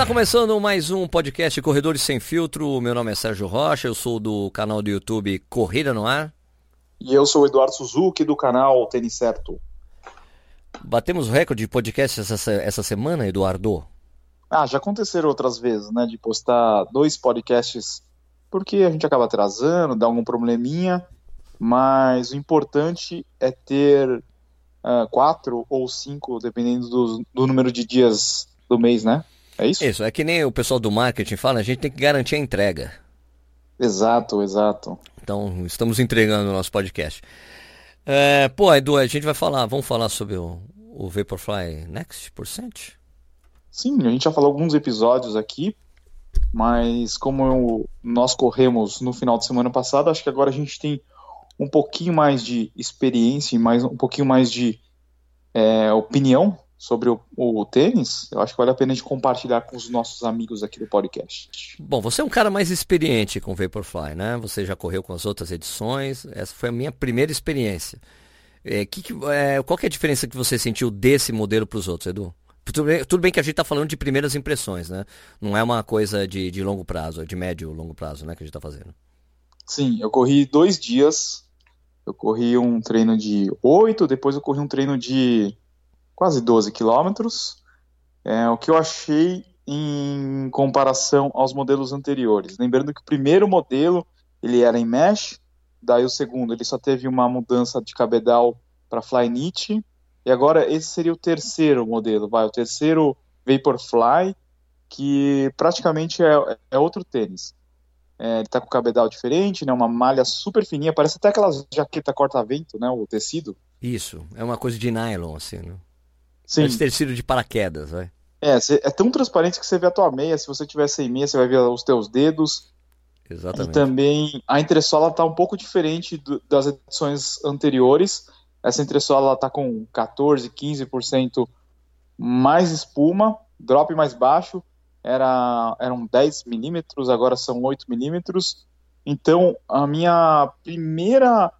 Está começando mais um podcast Corredores Sem Filtro. Meu nome é Sérgio Rocha, eu sou do canal do YouTube Corrida no Ar. E eu sou o Eduardo Suzuki, do canal Tênis Certo. Batemos o recorde de podcast essa, essa semana, Eduardo? Ah, já aconteceram outras vezes, né? De postar dois podcasts, porque a gente acaba atrasando, dá algum probleminha, mas o importante é ter uh, quatro ou cinco, dependendo do, do número de dias do mês, né? É isso? Isso, é que nem o pessoal do marketing fala, a gente tem que garantir a entrega. Exato, exato. Então, estamos entregando o nosso podcast. É, pô, Edu, a gente vai falar, vamos falar sobre o, o Vaporfly Next Percent? Sim, a gente já falou alguns episódios aqui, mas como eu, nós corremos no final de semana passado, acho que agora a gente tem um pouquinho mais de experiência e mais, um pouquinho mais de é, opinião sobre o, o, tênis, eu acho que vale a pena a gente compartilhar com os nossos amigos aqui do podcast. Bom, você é um cara mais experiente com Vaporfly, né? Você já correu com as outras edições, essa foi a minha primeira experiência. É, que, que, é, qual que é a diferença que você sentiu desse modelo para os outros, Edu? Tudo bem, tudo bem, que a gente está falando de primeiras impressões, né? Não é uma coisa de, de longo prazo, de médio longo prazo, né? Que a gente está fazendo. Sim, eu corri dois dias. Eu corri um treino de oito, depois eu corri um treino de quase 12 quilômetros. É, o que eu achei em comparação aos modelos anteriores. Lembrando que o primeiro modelo ele era em mesh, daí o segundo ele só teve uma mudança de cabedal para Flyknit, e agora esse seria o terceiro modelo, vai, o terceiro Vaporfly, que praticamente é, é outro tênis. É, ele está com cabedal diferente, né, uma malha super fininha, parece até aquela jaqueta corta-vento, né, o tecido. Isso, é uma coisa de nylon, assim, né? Sim. Pode ter sido de paraquedas, vai. É, é tão transparente que você vê a tua meia. Se você tiver sem meia, você vai ver os teus dedos. Exatamente. E também a entressola está um pouco diferente do, das edições anteriores. Essa entressola está com 14, 15% mais espuma, drop mais baixo. Era, eram 10 milímetros, agora são 8 milímetros. Então, a minha primeira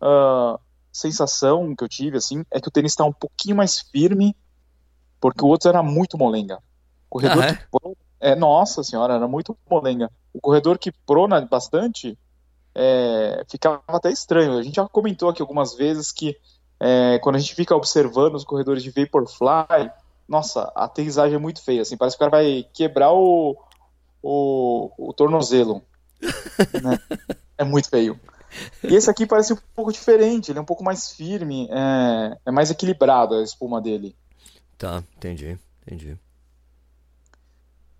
uh, sensação que eu tive, assim, é que o tênis está um pouquinho mais firme, porque o outro era muito molenga. O corredor ah, é? é, nossa senhora, era muito molenga. O corredor que prona bastante é, ficava até estranho. A gente já comentou aqui algumas vezes que é, quando a gente fica observando os corredores de Vaporfly, nossa, a aterrissagem é muito feia, assim, parece que o cara vai quebrar o, o, o tornozelo. né? É muito feio. E esse aqui parece um pouco diferente, ele é um pouco mais firme, é, é mais equilibrado a espuma dele. Tá, entendi, entendi.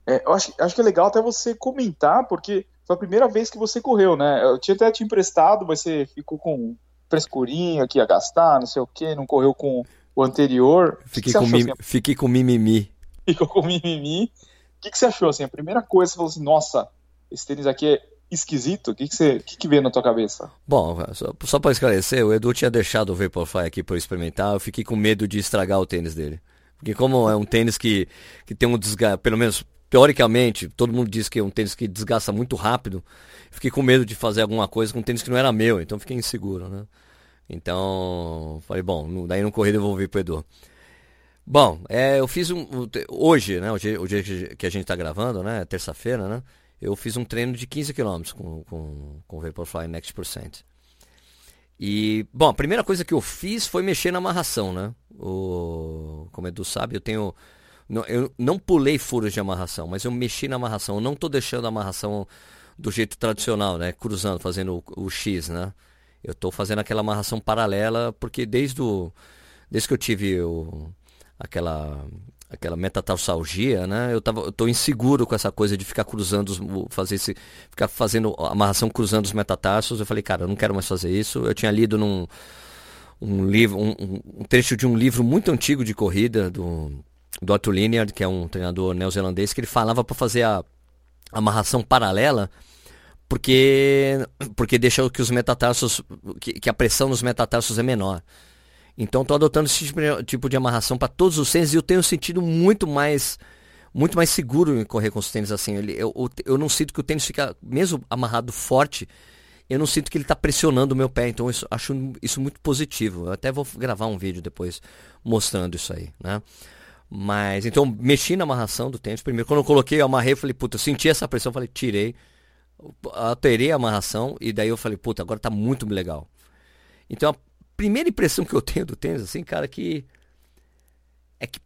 É, eu acho, acho que é legal até você comentar, porque foi a primeira vez que você correu, né? Eu tinha até te emprestado, mas você ficou com frescurinho aqui a gastar, não sei o que, não correu com o anterior. Fiquei, que com, mim, assim? fiquei com mimimi. Ficou com mimimi. O que, que você achou, assim? A primeira coisa, você falou assim, nossa, esse tênis aqui é esquisito? O que, que, você, que, que veio na tua cabeça? Bom, só, só para esclarecer, o Edu tinha deixado o Vaporfly aqui para experimentar, eu fiquei com medo de estragar o tênis dele. Porque como é um tênis que, que tem um desgaste, pelo menos teoricamente, todo mundo diz que é um tênis que desgasta muito rápido, fiquei com medo de fazer alguma coisa com um tênis que não era meu, então fiquei inseguro, né? Então, falei, bom, daí no corrido eu vou vir pro Edu. Bom, é, eu fiz um. Hoje, né? O dia, o dia que a gente tá gravando, né? Terça-feira, né? Eu fiz um treino de 15 km com, com, com o Vaporfly Next Percent. E, bom, a primeira coisa que eu fiz foi mexer na amarração, né? O, como Edu sabe, eu tenho. Não, eu não pulei furos de amarração, mas eu mexi na amarração. Eu não estou deixando a amarração do jeito tradicional, né? Cruzando, fazendo o, o X, né? Eu estou fazendo aquela amarração paralela, porque desde, o, desde que eu tive o, aquela aquela metatarsalgia, né? Eu tava, eu tô inseguro com essa coisa de ficar cruzando, os, fazer esse, ficar fazendo amarração cruzando os metatarsos. Eu falei, cara, eu não quero mais fazer isso. Eu tinha lido num um livro, um, um trecho de um livro muito antigo de corrida do do Otto Lineard, que é um treinador neozelandês, que ele falava para fazer a amarração paralela, porque porque deixa que os metatarsos, que, que a pressão nos metatarsos é menor. Então estou adotando esse tipo, tipo de amarração para todos os tênis e eu tenho sentido muito mais muito mais seguro em correr com os tênis assim. Eu, eu, eu não sinto que o tênis fica, mesmo amarrado forte, eu não sinto que ele está pressionando o meu pé. Então acho isso muito positivo. Eu até vou gravar um vídeo depois mostrando isso aí, né? Mas, então, mexi na amarração do tênis. Primeiro, quando eu coloquei, eu amarrei, falei, puta, eu senti essa pressão, falei, tirei, alterei a amarração, e daí eu falei, puta, agora tá muito legal. Então, primeira impressão que eu tenho do tênis, assim, cara, que é que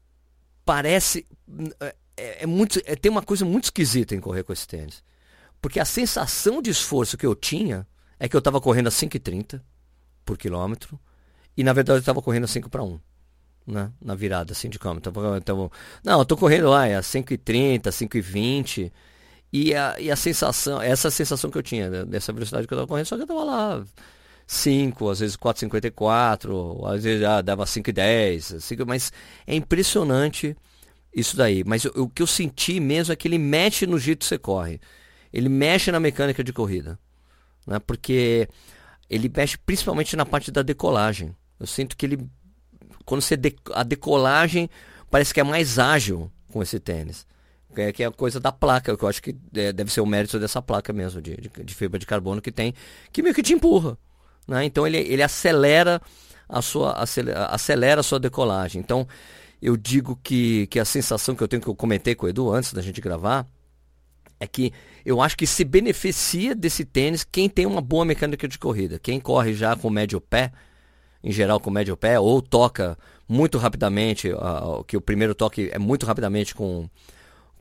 parece é, é muito é, tem uma coisa muito esquisita em correr com esse tênis. Porque a sensação de esforço que eu tinha é que eu estava correndo a 5,30 por quilômetro e na verdade eu estava correndo a 5 para 1 né? Na virada, assim, de câmbio. Então, então, não, eu tô correndo lá, é a 5,30, 5,20. E a, e a sensação, essa sensação que eu tinha né, dessa velocidade que eu tava correndo, só que eu tava lá 5, às vezes 4,54, às vezes já dava 5,10, 5, mas é impressionante isso daí. Mas o, o, que eu senti mesmo é que ele mexe no jeito que você corre. Ele mexe na mecânica de corrida. Né? Porque ele mexe principalmente na parte da decolagem. Eu sinto que ele quando você de, a decolagem parece que é mais ágil com esse tênis. É, que é a coisa da placa, que eu acho que é, deve ser o mérito dessa placa mesmo, de, de, de, fibra de carbono que tem, que meio que te empurra. Né? Então ele, ele acelera a sua acelera, acelera a sua decolagem. Então eu digo que, que a sensação que eu tenho, que eu comentei com o Edu antes da gente gravar, é que eu acho que se beneficia desse tênis quem tem uma boa mecânica de corrida. Quem corre já com médio pé, em geral com médio pé, ou toca muito rapidamente, uh, que o primeiro toque é muito rapidamente com,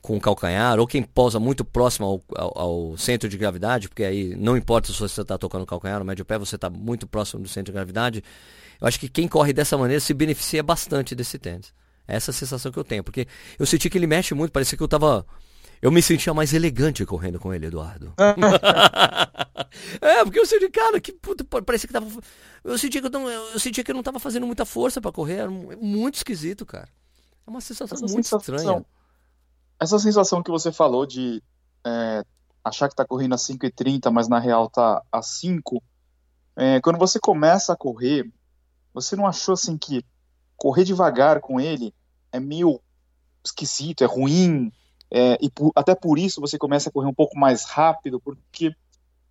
com o calcanhar, ou quem posa muito próximo ao, ao, ao centro de gravidade, porque aí não importa se você está tocando o calcanhar ou médio pé, você está muito próximo do centro de gravidade. Eu acho que quem corre dessa maneira se beneficia bastante desse tênis. Essa é a sensação que eu tenho, porque eu senti que ele mexe muito, parecia que eu estava eu me sentia mais elegante correndo com ele, Eduardo. é, porque eu senti, cara, que puta, parecia que tava. Eu sentia que eu não, eu sentia que eu não tava fazendo muita força para correr. Era muito esquisito, cara. É uma sensação essa muito sensação, estranha. Essa sensação que você falou de é, achar que tá correndo a 5,30, mas na real tá a 5. É, quando você começa a correr, você não achou assim que correr devagar com ele é meio esquisito, é ruim? É, e por, até por isso você começa a correr um pouco mais rápido, porque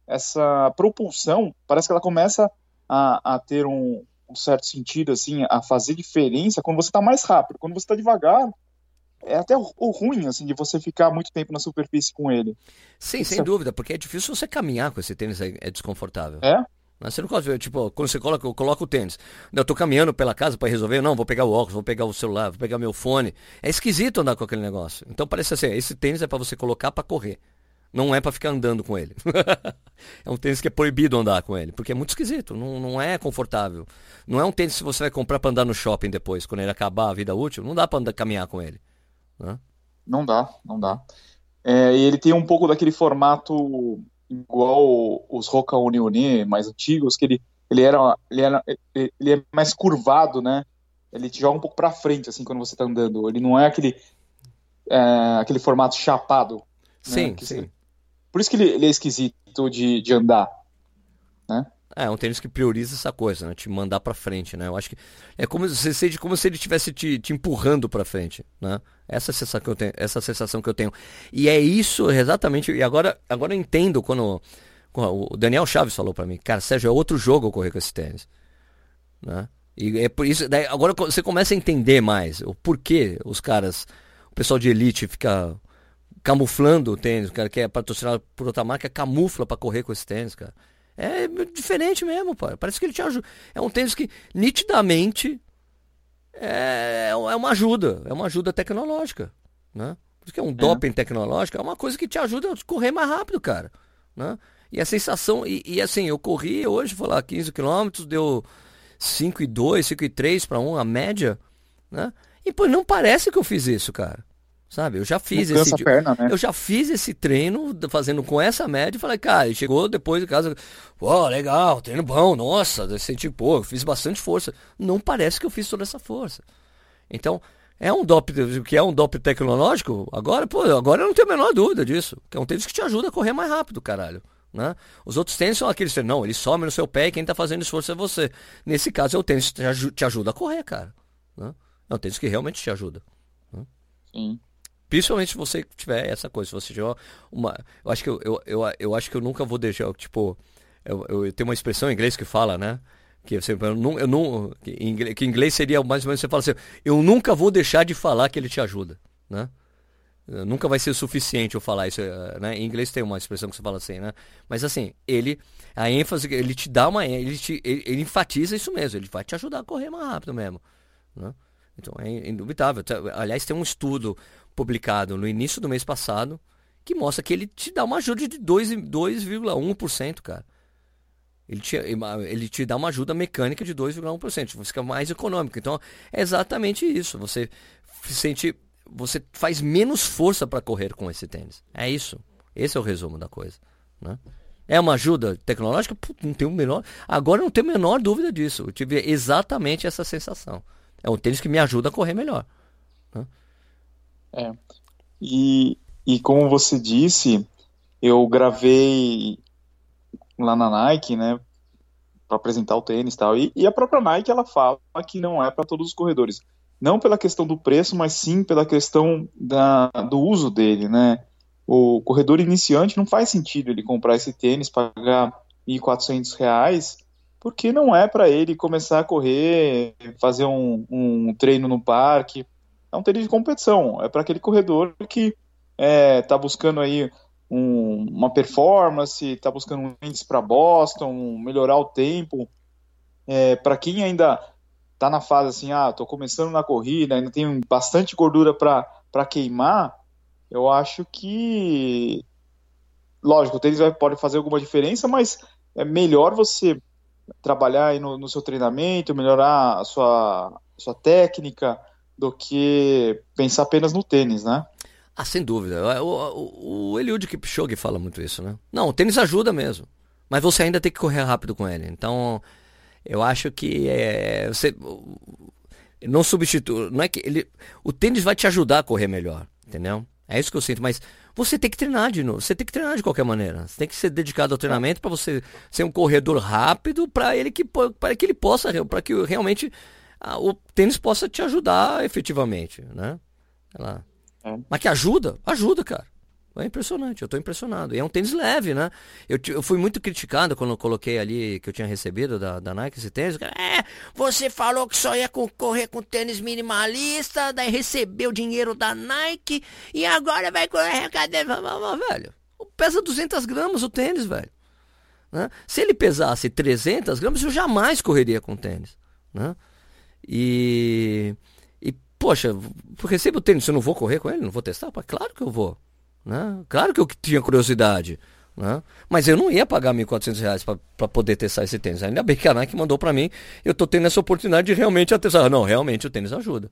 essa propulsão parece que ela começa a, a ter um, um, certo sentido, assim, a fazer diferença quando você está mais rápido. Quando você está devagar, é até o, ruim, assim, de você ficar muito tempo na superfície com ele. Sim, sem dúvida, porque é difícil você caminhar com esse tênis, é, é desconfortável. É? Você não gosta, tipo, quando você coloca, coloca o tênis. Eu tô caminhando pela casa para resolver, não, vou pegar o óculos, vou pegar o celular, vou pegar meu fone. É esquisito andar com aquele negócio. Então parece assim, esse tênis é para você colocar para correr. Não é para ficar andando com ele. é um tênis que é proibido andar com ele, porque é muito esquisito, não, não é confortável. Não é um tênis que você vai comprar para andar no shopping depois, quando ele acabar a vida útil, não dá para andar caminhar com ele. Né? Não dá, não dá. É, e ele tem um pouco daquele formato igual os Roca Unione mais antigos, que ele, ele, era, ele, era, ele é mais curvado, né? Ele te joga um pouco para frente, assim, quando você tá andando. Ele não é aquele, é, aquele formato chapado. Né? Sim, né? sim. Por isso que ele, ele é esquisito de, de andar, né? É, um tênis que prioriza essa coisa, né? Te mandar para frente, né? Eu acho que é como se sente como se ele estivesse te, te empurrando para frente, né? Essa sensação que eu tenho, essa sensação que eu tenho. E é isso exatamente. E agora, agora eu entendo quando, o Daniel Chaves falou para mim, cara, Sérgio, é outro jogo eu correr com esse tênis, né? E é por isso, daí, agora você começa a entender mais o porquê os caras, o pessoal de elite fica camuflando o tênis, o cara que é patrocinado por outra marca camufla para correr com esse tênis, cara. É diferente mesmo, pô. Parece que ele te ajuda. É um tênis que nitidamente é, é uma ajuda. É uma ajuda tecnológica. Né? Porque é um é. doping tecnológico, é uma coisa que te ajuda a correr mais rápido, cara. Né? E a sensação, e, e assim, eu corri hoje, vou lá, 15 quilômetros, deu 5,2, 5,3 para 1, a média, né? E pô, não parece que eu fiz isso, cara. Sabe? Eu já fiz esse perna, né? eu já fiz esse treino fazendo com essa média e falei, cara, chegou depois de casa, pô, legal, treino bom, nossa, senti, pô, fiz bastante força. Não parece que eu fiz toda essa força. Então, é um dop que é um dop tecnológico, agora, pô, agora eu não tenho a menor dúvida disso. Que é um tênis que te ajuda a correr mais rápido, caralho. Né? Os outros tênis são aqueles, não, ele some no seu pé e quem está fazendo esforço é você. Nesse caso é o tênis que te ajuda a correr, cara. Né? É um tênis que realmente te ajuda. Né? Sim. Principalmente se você tiver essa coisa, se você tiver uma. Eu acho que eu, eu, eu, eu acho que eu nunca vou deixar, tipo, eu, eu tenho uma expressão em inglês que fala, né? Que, você, eu não, eu não, que, em inglês, que em inglês seria mais ou menos você fala assim, eu nunca vou deixar de falar que ele te ajuda, né? Nunca vai ser suficiente eu falar isso, eh, né? Em inglês tem uma expressão que você fala assim, né? Mas assim, ele, a ênfase, ele te dá uma, ele, te, ele, ele enfatiza isso mesmo, ele vai te ajudar a correr mais rápido mesmo, né? Então é indubitável. Aliás, tem um estudo publicado no início do mês passado que mostra que ele te dá uma ajuda de 2,1%, cara. Ele te, ele te dá uma ajuda mecânica de 2,1%. Você fica mais econômico. Então, é exatamente isso. Você sente. Você faz menos força para correr com esse tênis. É isso. Esse é o resumo da coisa. Né? É uma ajuda tecnológica? Não tenho menor. Agora não tenho a menor dúvida disso. Eu tive exatamente essa sensação. É um tênis que me ajuda a correr melhor. Né? É. E, e como você disse, eu gravei lá na Nike, né, para apresentar o tênis e tal. E, a própria Nike ela fala que não é para todos os corredores, não pela questão do preço, mas sim pela questão da, do uso dele, né? O corredor iniciante não faz sentido ele comprar esse tênis, pagar 400 reais, porque não é para ele começar a correr, fazer um, um treino no parque. É um tênis de competição, é para aquele corredor que está é, tá buscando aí um, uma performance, está buscando um índice para Boston, melhorar o tempo. É, para quem ainda está na fase assim, ah, estou começando na corrida, ainda tenho bastante gordura para queimar, eu acho que, lógico, o tênis vai, pode fazer alguma diferença, mas é melhor você trabalhar no, no seu treinamento, melhorar a sua, sua técnica, do que pensar apenas no tênis, né? Ah, sem dúvida. O, o, o Eliud Kipchoge fala muito isso, né? Não, o tênis ajuda mesmo. Mas você ainda tem que correr rápido com ele. Então, eu acho que é, você não substitui. Não é que ele, o tênis vai te ajudar a correr melhor, entendeu? É isso que eu sinto. Mas você tem que treinar de novo. Você tem que treinar de qualquer maneira. Você tem que ser dedicado ao treinamento para você ser um corredor rápido para ele que para que ele possa para que realmente a, o tênis possa te ajudar efetivamente, né? É. Mas que ajuda? Ajuda, cara. É impressionante, eu estou impressionado. E é um tênis leve, né? Eu, eu fui muito criticado quando eu coloquei ali que eu tinha recebido da, da Nike esse tênis. É, você falou que só ia correr com tênis minimalista, daí recebeu dinheiro da Nike e agora vai correr. Cadê? Velho, pesa 200 gramas o tênis, velho. Né? Se ele pesasse 300 gramas, eu jamais correria com tênis. Né? E poxa, recebo o tênis, eu não vou correr com ele, não vou testar? Claro que eu vou. Né? Claro que eu tinha curiosidade. Né? Mas eu não ia pagar R$ 1.400 para poder testar esse tênis. Ainda bem que a Nike mandou para mim. Eu estou tendo essa oportunidade de realmente testar. Não, realmente o tênis ajuda.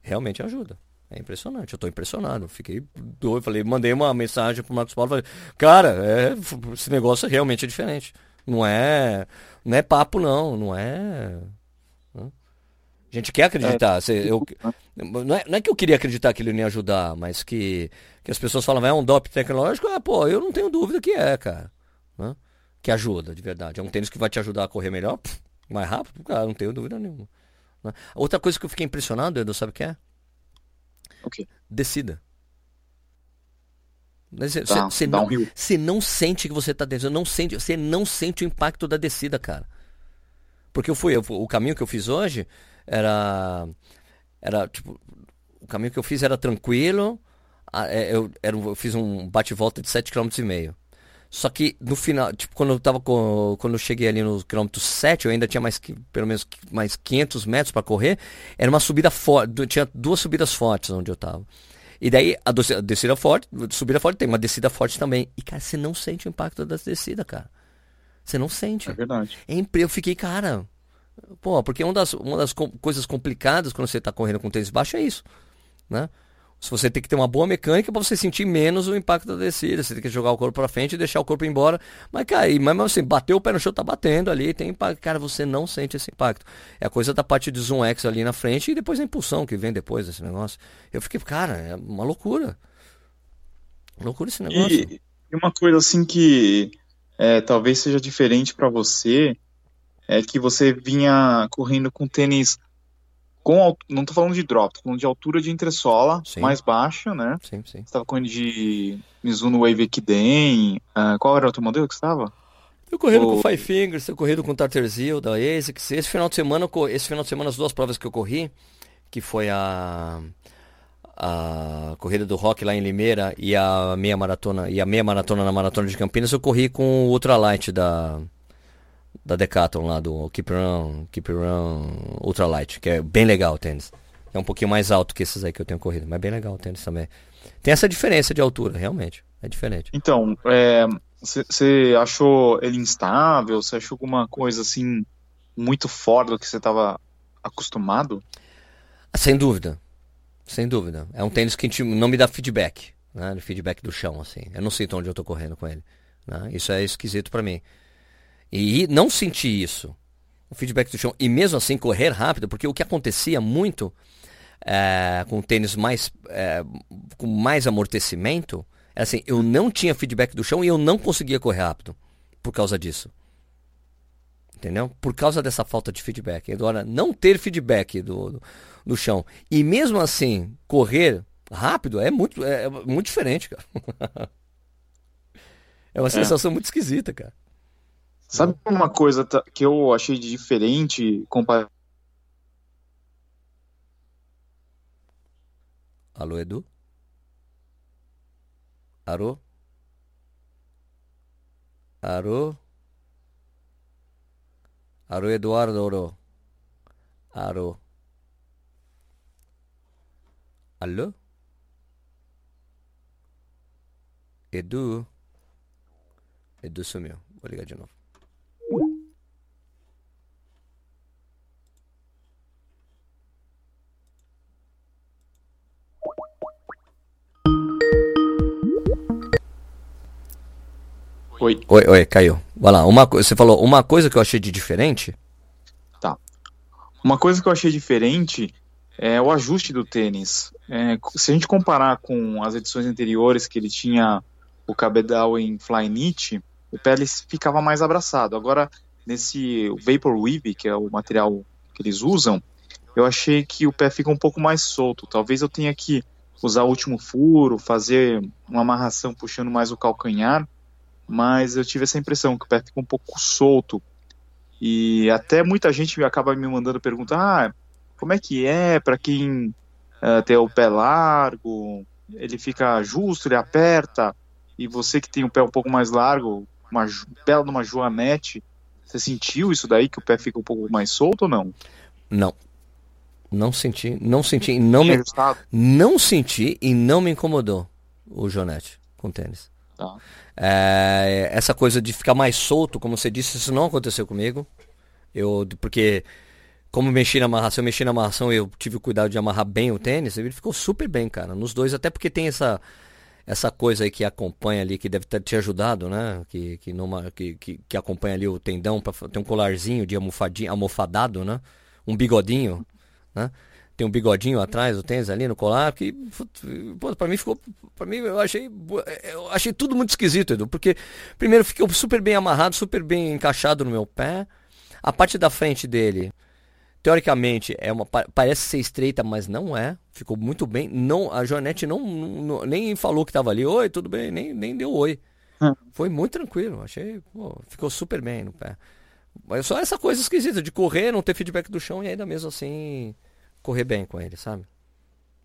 Realmente ajuda. É impressionante, eu estou impressionado. Fiquei doido. Falei, mandei uma mensagem pro Marcos Paulo. Falei, cara, é, esse negócio realmente é diferente. Não é, não é papo, não. Não é. A gente quer acreditar. É, eu, não, é, não, é, que eu queria acreditar que ele não ia ajudar, mas que, que as pessoas falam, é um doping tecnológico. Ah, pô, eu não tenho dúvida que é, cara. Né? Que ajuda, de verdade. É um tênis que vai te ajudar a correr melhor, mais rápido, cara, não tenho dúvida nenhuma. Né? Outra coisa que eu fiquei impressionado, Edu, sabe o que é? O quê? Descida. Você, tá, não, não sente que você está descendo, não sente, você não sente o impacto da descida, cara. Porque eu fui, eu, o caminho que eu fiz hoje, era era tipo o caminho que eu fiz era tranquilo é, eu, era, eu fiz um bate-volta de 7,5 km. Só que no final, tipo, quando eu tava com, quando eu cheguei ali no quilômetro 7, eu ainda tinha mais pelo menos mais 500 metros para correr, era uma subida forte, tinha duas subidas fortes onde eu tava. E daí a descida forte, subida forte tem uma descida forte também. E cara, você não sente o impacto da descida, cara. Você não sente. É verdade. É, eu fiquei, cara, Pô, porque uma das, uma das co coisas complicadas quando você está correndo com tênis baixo é isso, né? Se você tem que ter uma boa mecânica para você sentir menos o impacto da descida, você tem que jogar o corpo para frente e deixar o corpo embora. Mas cair, mas assim, bateu o pé no chão, tá batendo ali, tem impacto. Cara, você não sente esse impacto. É a coisa da parte de zoom X ali na frente e depois a impulsão que vem depois desse negócio. Eu fiquei, cara, é uma loucura. Loucura esse negócio. E, e uma coisa assim que é, talvez seja diferente para você é que você vinha correndo com tênis com não tô falando de drop, tô falando de altura de entressola sim. mais baixa, né? Sim, sim. Você estava correndo de Mizuno Wave Ekiden, uh, qual era o outro modelo que estava? Eu corrido o... com Five Fingers, eu corrido com Tartarzil, da ASICS. Esse final de semana, esse final de semana, as duas provas que eu corri, que foi a a corrida do Rock lá em Limeira e a meia maratona e a meia maratona na maratona de Campinas, eu corri com o Ultralight da da Decathlon lá do Keep Run, Keep Run Ultralight, que é bem legal o tênis. É um pouquinho mais alto que esses aí que eu tenho corrido, mas é bem legal o tênis também. Tem essa diferença de altura, realmente. É diferente. Então, você é, achou ele instável? Você achou alguma coisa assim muito fora do que você estava acostumado? Sem dúvida. Sem dúvida. É um tênis que não me dá feedback. Né? Feedback do chão, assim. Eu não sei onde eu estou correndo com ele. Né? Isso é esquisito para mim. E não sentir isso. O feedback do chão. E mesmo assim correr rápido, porque o que acontecia muito é, com tênis mais, é, com mais amortecimento, é assim, eu não tinha feedback do chão e eu não conseguia correr rápido por causa disso. Entendeu? Por causa dessa falta de feedback. Agora, não ter feedback do, do, do chão e mesmo assim correr rápido é muito, é, é muito diferente, cara. é uma é. sensação muito esquisita, cara. Sabe uma coisa que eu achei diferente comparado Alô, Edu? Alô? Alô? Alô, Eduardo Oro. Alô? Alô? Edu? Edu sumiu. Vou ligar de novo. Oi. Oi, oi, caiu. Vai lá. Uma, você falou uma coisa que eu achei de diferente? Tá. Uma coisa que eu achei diferente é o ajuste do tênis. É, se a gente comparar com as edições anteriores que ele tinha o cabedal em Flyknit, o pé ficava mais abraçado. Agora, nesse Vapor Weave, que é o material que eles usam, eu achei que o pé fica um pouco mais solto. Talvez eu tenha que usar o último furo, fazer uma amarração puxando mais o calcanhar, mas eu tive essa impressão que o pé ficou um pouco solto. E até muita gente acaba me mandando perguntar: ah, como é que é para quem uh, tem o pé largo? Ele fica justo, ele aperta. E você que tem o pé um pouco mais largo, uma bela numa joanete, você sentiu isso daí que o pé fica um pouco mais solto ou não? Não. Não senti, não senti, não me, não senti e não me incomodou o Jonete com tênis. Tá. É, essa coisa de ficar mais solto, como você disse, isso não aconteceu comigo. Eu, porque como mexi na amarração, eu mexi na amarração, eu tive o cuidado de amarrar bem o tênis, ele ficou super bem, cara, nos dois, até porque tem essa essa coisa aí que acompanha ali, que deve ter te ajudado, né? Que, que, numa, que, que, que acompanha ali o tendão, para ter um colarzinho de almofadinho, almofadado, né? Um bigodinho, né? Tem um bigodinho atrás, o tênis ali no colar, que pô, pra mim ficou. para mim eu achei. Eu achei tudo muito esquisito, Edu, porque primeiro ficou super bem amarrado, super bem encaixado no meu pé. A parte da frente dele, teoricamente, é uma, parece ser estreita, mas não é. Ficou muito bem. Não, a Joanete não, não nem falou que tava ali, oi, tudo bem, nem, nem deu oi. Hum. Foi muito tranquilo, achei. Pô, ficou super bem no pé. Mas só essa coisa esquisita de correr, não ter feedback do chão e ainda mesmo assim correr bem com ele, sabe?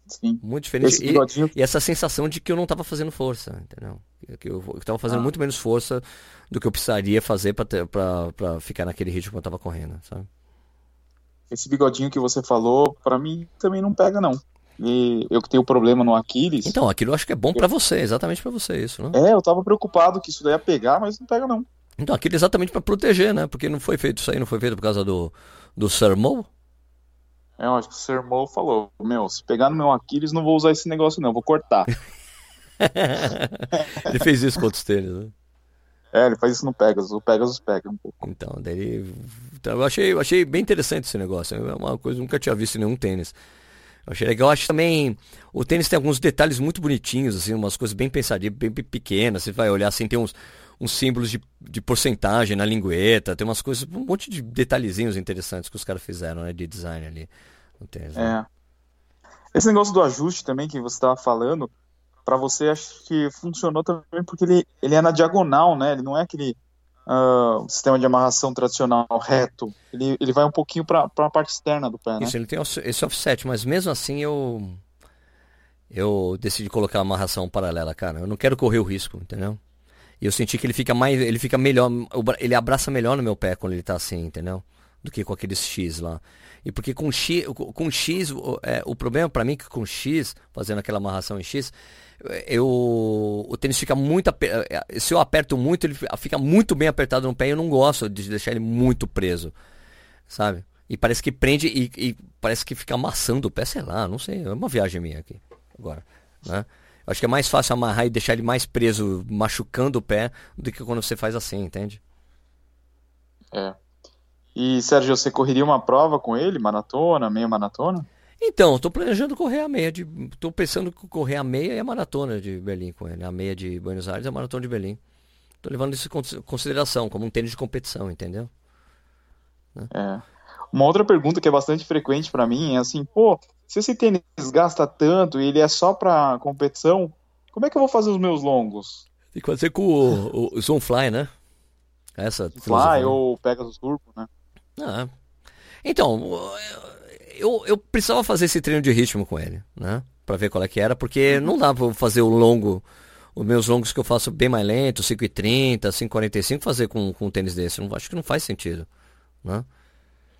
Sim. Muito diferente. E, e, essa sensação de que eu não estava fazendo força, entendeu? Que eu, estava fazendo ah. muito menos força do que eu precisaria fazer para ficar naquele ritmo que eu estava correndo, sabe? Esse bigodinho que você falou, para mim também não pega, não. E eu que tenho problema no Aquiles. Então, aquilo eu acho que é bom para você, exatamente para você isso, né? É, eu tava preocupado que isso daí ia pegar, mas não pega, não. Então, aquilo é exatamente para proteger, né? Porque não foi feito isso aí, não foi feito por causa do, do sermão, é, eu acho que o Sermão falou: Meu, se pegar no meu Aquiles, não vou usar esse negócio, não, vou cortar. ele fez isso com outros tênis, né? É, ele faz isso no Pegasus, o Pegasus pega um pouco. Então, daí. Então, eu achei, eu achei bem interessante esse negócio. É uma coisa que eu nunca tinha visto em nenhum tênis. Eu achei legal. Eu acho também. O tênis tem alguns detalhes muito bonitinhos, assim, umas coisas bem pensadinhas, bem pequenas. Você vai olhar assim, tem uns, uns símbolos de, de porcentagem na lingueta, tem umas coisas, um monte de detalhezinhos interessantes que os caras fizeram, né, de design ali no tênis. Né? É. Esse negócio do ajuste também que você estava falando, para você acho que funcionou também porque ele, ele é na diagonal, né? Ele não é aquele uh, sistema de amarração tradicional reto, ele, ele vai um pouquinho para a parte externa do pé, né? Isso, ele tem esse offset, mas mesmo assim eu eu decidi colocar a amarração paralela, cara. Eu não quero correr o risco, entendeu? E eu senti que ele fica mais, ele fica melhor, ele abraça melhor no meu pé quando ele tá assim, entendeu? Do que com aqueles X lá. E porque com X, com X é, o problema para mim é que com X, fazendo aquela amarração em X, eu, o tênis fica muito. É, se eu aperto muito, ele fica muito bem apertado no pé e eu não gosto de deixar ele muito preso. Sabe? E parece que prende e, e parece que fica amassando o pé, sei lá, não sei. É uma viagem minha aqui agora. Né? Acho que é mais fácil amarrar e deixar ele mais preso, machucando o pé, do que quando você faz assim, entende? É. E, Sérgio, você correria uma prova com ele? Maratona, meia maratona? Então, estou planejando correr a meia de. Estou pensando que correr a meia e a maratona de Berlim com ele. A meia de Buenos Aires e a maratona de Berlim. Estou levando isso em consideração, como um tênis de competição, entendeu? É. Uma outra pergunta que é bastante frequente para mim é assim, pô, se esse tênis gasta tanto e ele é só para competição, como é que eu vou fazer os meus longos? Tem que fazer com o, o Zoomfly, né? Essa Fly ou Pegasus Turbo, né? Ah. Então, eu, eu precisava fazer esse treino de ritmo com ele, né? Pra ver qual é que era, porque não dá pra fazer o longo, os meus longos que eu faço bem mais lento, 5,30, 5,45, fazer com, com um tênis desse. Não, acho que não faz sentido, né?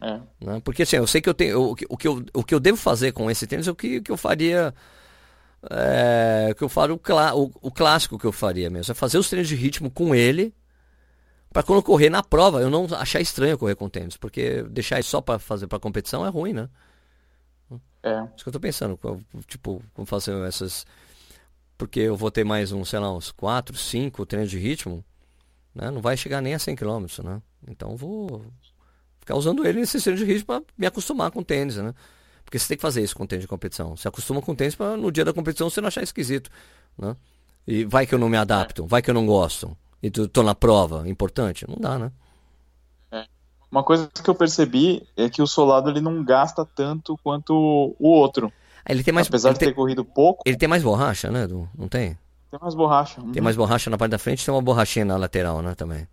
É. Né? Porque assim, eu sei que eu tenho. O, o, que eu, o que eu devo fazer com esse tênis é o que, que eu faria. É, que eu falo o, o, clássico que eu faria mesmo. É fazer os treinos de ritmo com ele para quando correr na prova, eu não achar estranho correr com tênis, porque deixar isso só para fazer para competição é ruim, né? É. Isso que eu tô pensando, tipo, como fazer essas porque eu vou ter mais uns, sei lá, uns 4, 5 treinos de ritmo, né? Não vai chegar nem a 100 km, né? Então vou ficar usando ele nesse treinos de ritmo para me acostumar com tênis, né? Porque você tem que fazer isso com tênis de competição. Se acostuma com tênis para no dia da competição você não achar esquisito, né? E vai que eu não me adapto, vai que eu não gosto e tu, tô na prova, importante? Não dá, né? É. Uma coisa que eu percebi é que o solado ele não gasta tanto quanto o outro. Ah, ele tem mais, Apesar de ter corrido pouco. Ele tem mais borracha, né? Não tem? Tem mais borracha. Uhum. Tem mais borracha na parte da frente tem uma borrachinha na lateral, né? Também.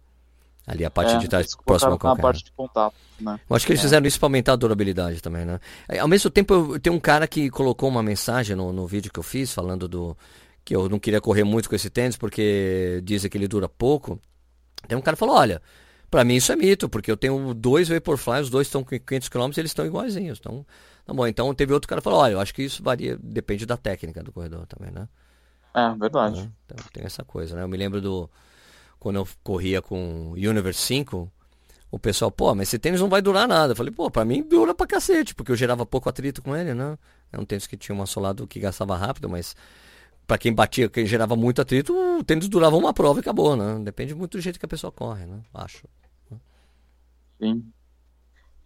Ali a parte é, de trás, próximo ao calcanhar. Na parte de contato, né? Eu acho que eles é. fizeram isso para aumentar a durabilidade também, né? Ao mesmo tempo, eu, tem um cara que colocou uma mensagem no, no vídeo que eu fiz, falando do que eu não queria correr muito com esse tênis porque dizem que ele dura pouco. Tem um cara que falou, olha, para mim isso é mito, porque eu tenho dois Vaporfly, os dois estão com 500 km e eles estão iguaizinhos. Então, tá bom. Então teve outro cara que falou, olha, eu acho que isso varia, depende da técnica do corredor também, né? É, verdade. É, então, tem essa coisa, né? Eu me lembro do quando eu corria com Universe 5, o pessoal, pô, mas esse tênis não vai durar nada. Eu falei, pô, pra mim dura pra cacete, porque eu gerava pouco atrito com ele, né? É um tênis que tinha um assolado que gastava rápido, mas para quem batia, quem gerava muito atrito, o tênis durava uma prova e acabou, né? Depende muito do jeito que a pessoa corre, né? Acho. Sim.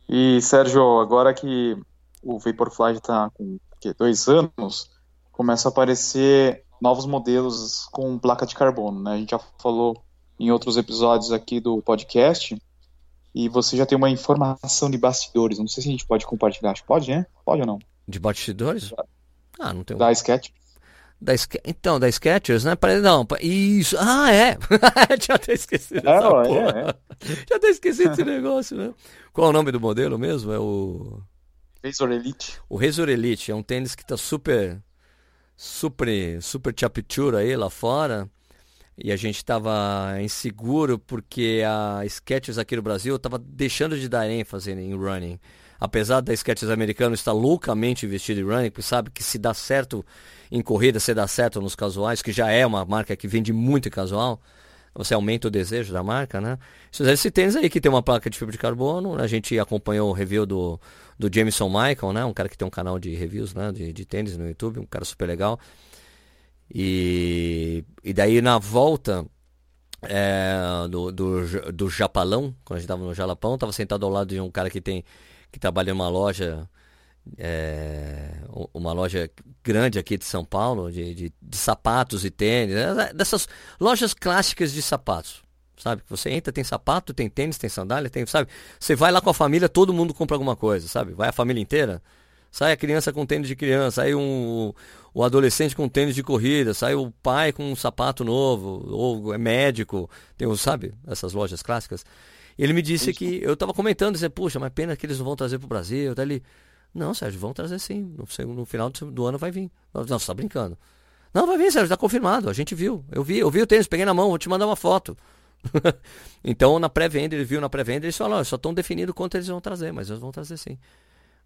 E, Sérgio, agora que o Vaporfly está com que, dois anos, começa a aparecer novos modelos com placa de carbono, né? A gente já falou em outros episódios aqui do podcast e você já tem uma informação de bastidores. Não sei se a gente pode compartilhar. Acho que pode, né? Pode ou não? De bastidores? Ah, não tem. Da Sketch. Da, então, da Skechers, né? Não, isso. Ah, é. Já até esquecido é, essa porra. É, é. Já até esquecido esse negócio, né? Qual é o nome do modelo mesmo? É o... Razor Elite. O Razor Elite. É um tênis que tá super... Super, super chapitura aí lá fora. E a gente tava inseguro porque a Skechers aqui no Brasil tava deixando de dar ênfase em running. Apesar da Skechers americano estar loucamente investido em running, porque sabe que se dá certo em corrida você dá certo nos casuais, que já é uma marca que vende muito em casual, você aumenta o desejo da marca, né? Esse tênis aí que tem uma placa de fibra de carbono, a gente acompanhou o review do, do Jameson Michael, né? Um cara que tem um canal de reviews, né? De, de tênis no YouTube, um cara super legal. E, e daí na volta é, do, do, do Japalão, quando a gente estava no Jalapão, estava sentado ao lado de um cara que tem que trabalha em uma loja é, uma loja grande aqui de São Paulo, de, de, de, sapatos e tênis, né? dessas lojas clássicas de sapatos. Sabe? Você entra, tem sapato, tem tênis, tem sandália, tem, sabe? Você vai lá com a família, todo mundo compra alguma coisa, sabe? Vai a família inteira. Sai a criança com tênis de criança, aí um, o adolescente com tênis de corrida, sai o pai com um sapato novo, ou é médico, tem, sabe, essas lojas clássicas. Ele me disse que, eu estava comentando, disse, puxa, mas pena que eles não vão trazer para o Brasil. Daí ele, não, Sérgio, vão trazer sim, no, no final do ano vai vir. Não, você está brincando. Não, vai vir, Sérgio, está confirmado, a gente viu. Eu vi, eu vi o tênis, peguei na mão, vou te mandar uma foto. então, na pré-venda, ele viu na pré-venda, eles falaram, só estão definindo quanto eles vão trazer, mas eles vão trazer sim.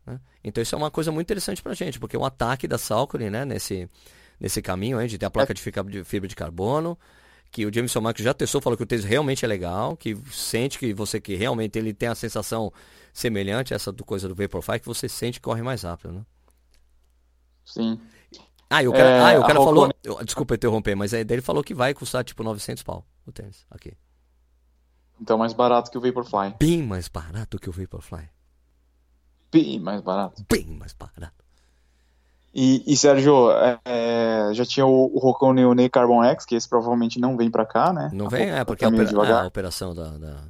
Né? Então isso é uma coisa muito interessante para a gente, porque o ataque da Salcone, né, nesse, nesse caminho aí, de ter a placa de fibra de carbono, que o Jameson Mark já testou, falou que o tênis realmente é legal, que sente que você que realmente ele tem a sensação semelhante a essa do coisa do Vaporfly, que você sente que corre mais rápido, né? Sim. Ah, e o cara, é, ah, o cara falou, desculpa interromper, mas aí ele falou que vai custar tipo 900 pau o tênis aqui. Então mais barato que o Vaporfly. Bem mais barato que o Vaporfly bem mais barato. Bem mais barato. E, e Sérgio, é, é já tinha o, o Rocão Neonei Carbon X, que esse provavelmente não vem para cá, né? Não vem, é, porque a, opera, é, a, operação da, da,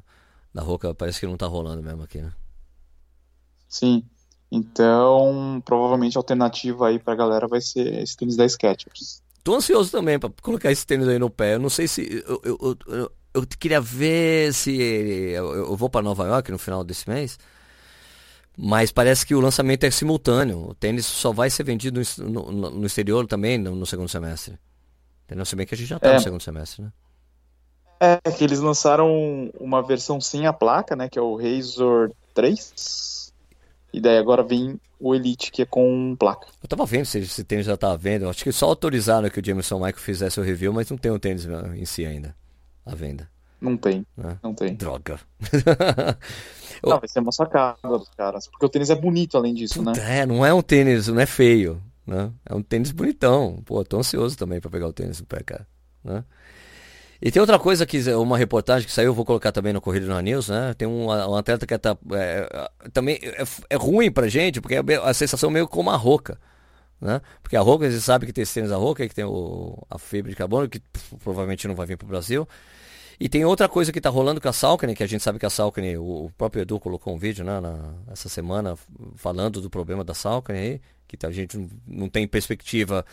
da Roca parece que não tá rolando mesmo aqui, né? Sim. Então, provavelmente a alternativa aí pra galera vai ser esse tênis da Skechers. Tô ansioso também pra colocar esse tênis aí no pé. Eu não sei se. Eu, eu, eu, eu queria ver se. Eu, eu vou para Nova York no final desse mês. Mas parece que o lançamento é simultâneo. O tênis só vai ser vendido no, no, no exterior também no, no, segundo semestre. Entendeu? Se bem que a gente já está é. no segundo semestre, né? É que eles lançaram uma versão sem a placa, né? Que é o Razor 3. E daí agora vem o Elite, que é com placa. Eu tava vendo se esse tênis já tava vendo. Acho que só autorizaram que o Jameson Michael fizesse o review, mas não tem o tênis em si ainda. À venda. Não tem. É. Não tem. Droga. Não, vai ser uma sacada dos caras. Porque o tênis é bonito além disso, Puta, né? É, não é um tênis, não é feio. Né? É um tênis bonitão. Pô, tô ansioso também para pegar o tênis no pé, cara. Né? E tem outra coisa que uma reportagem que saiu, eu vou colocar também no Corrida na News, né? Tem um, um atleta que tá, é, também é, é, ruim pra gente, porque é a sensação meio como a roca. Né? Porque a roca, você sabe que tem esse tênis da roca, que tem o, a fibra de carbono, que provavelmente não vai vir pro Brasil. E tem outra coisa que está rolando com a Salkane, que a gente sabe que a Salkane, o, próprio Edu colocou um vídeo né, na, essa semana falando do problema da Salkane aí, que a gente não tem perspectiva